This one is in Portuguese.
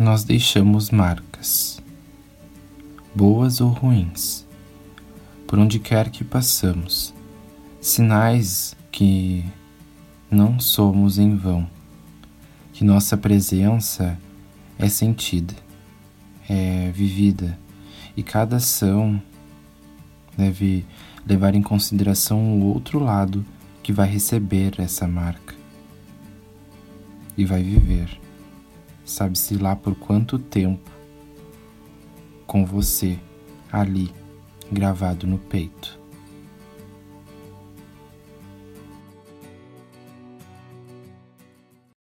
nós deixamos marcas, boas ou ruins, por onde quer que passamos, sinais que não somos em vão, que nossa presença é sentida, é vivida e cada ação deve levar em consideração o outro lado que vai receber essa marca e vai viver, sabe-se lá por quanto tempo, com você ali gravado no peito.